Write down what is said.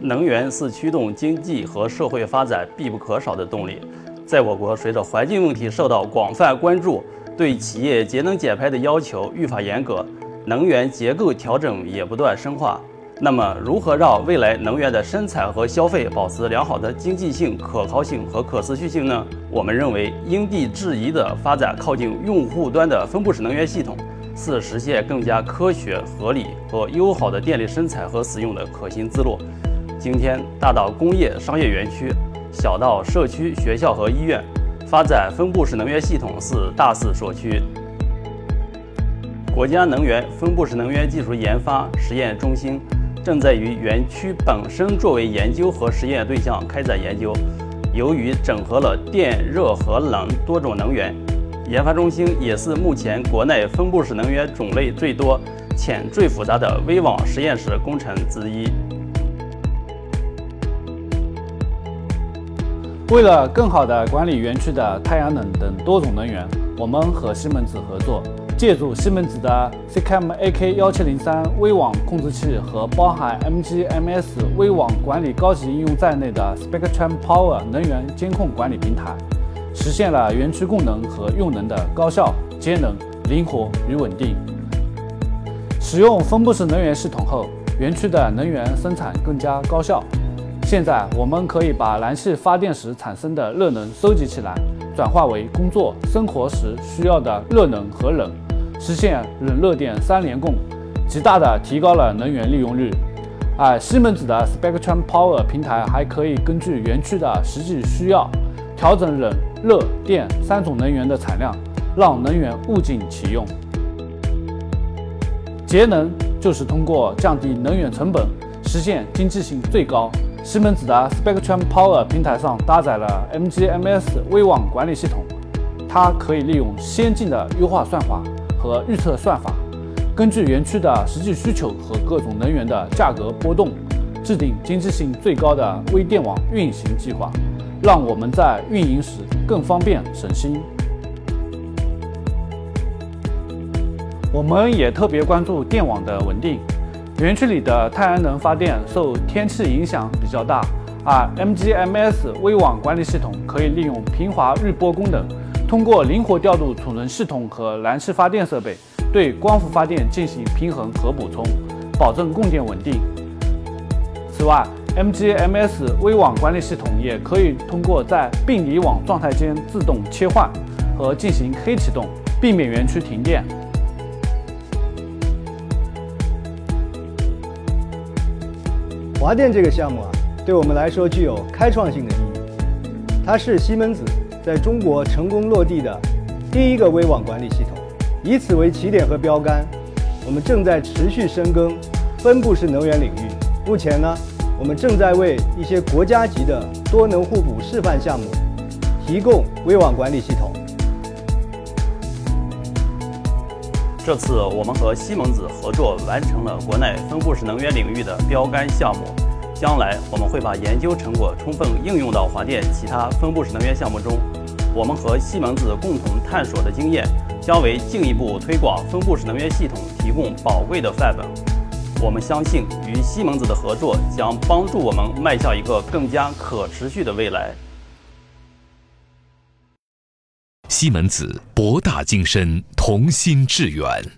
能源是驱动经济和社会发展必不可少的动力。在我国，随着环境问题受到广泛关注，对企业节能减排的要求愈发严格，能源结构调整也不断深化。那么，如何让未来能源的生产和消费保持良好的经济性、可靠性和可持续性呢？我们认为，因地制宜的发展靠近用户端的分布式能源系统。是实现更加科学、合理和友好的电力生产和使用的可行之路。今天，大到工业商业园区，小到社区、学校和医院，发展分布式能源系统是大势所趋。国家能源分布式能源技术研发实验中心正在于园区本身作为研究和实验对象开展研究。由于整合了电、热和冷多种能源。研发中心也是目前国内分布式能源种类最多、且最复杂的微网实验室工程之一。为了更好地管理园区的太阳能等多种能源，我们和西门子合作，借助西门子的 CCAM AK 幺七零三微网控制器和包含 MGMS 微网管理高级应用在内的 Spectrum Power 能源监控管理平台。实现了园区供能和用能的高效、节能、灵活与稳定。使用分布式能源系统后，园区的能源生产更加高效。现在，我们可以把燃气发电时产生的热能收集起来，转化为工作、生活时需要的热能和冷，实现冷热电三联供，极大的提高了能源利用率。而西门子的 Spectrum Power 平台还可以根据园区的实际需要。调整冷、热、电三种能源的产量，让能源物尽其用。节能就是通过降低能源成本，实现经济性最高。西门子的 Spectrum Power 平台上搭载了 MGMS 微网管理系统，它可以利用先进的优化算法和预测算法，根据园区的实际需求和各种能源的价格波动，制定经济性最高的微电网运行计划。让我们在运营时更方便省心。我们也特别关注电网的稳定。园区里的太阳能发电受天气影响比较大，而 MGMS 微网管理系统可以利用平滑滤波功能，通过灵活调度储能系统和燃气发电设备，对光伏发电进行平衡和补充，保证供电稳定。此外，MGMS 微网管理系统也可以通过在并离网状态间自动切换和进行黑启动，避免园区停电。华电这个项目啊，对我们来说具有开创性的意义。它是西门子在中国成功落地的第一个微网管理系统，以此为起点和标杆，我们正在持续深耕分布式能源领域。目前呢。我们正在为一些国家级的多能互补示范项目提供微网管理系统。这次我们和西门子合作完成了国内分布式能源领域的标杆项目，将来我们会把研究成果充分应用到华电其他分布式能源项目中。我们和西门子共同探索的经验，将为进一步推广分布式能源系统提供宝贵的范本。我们相信，与西门子的合作将帮助我们迈向一个更加可持续的未来。西门子博大精深，同心致远。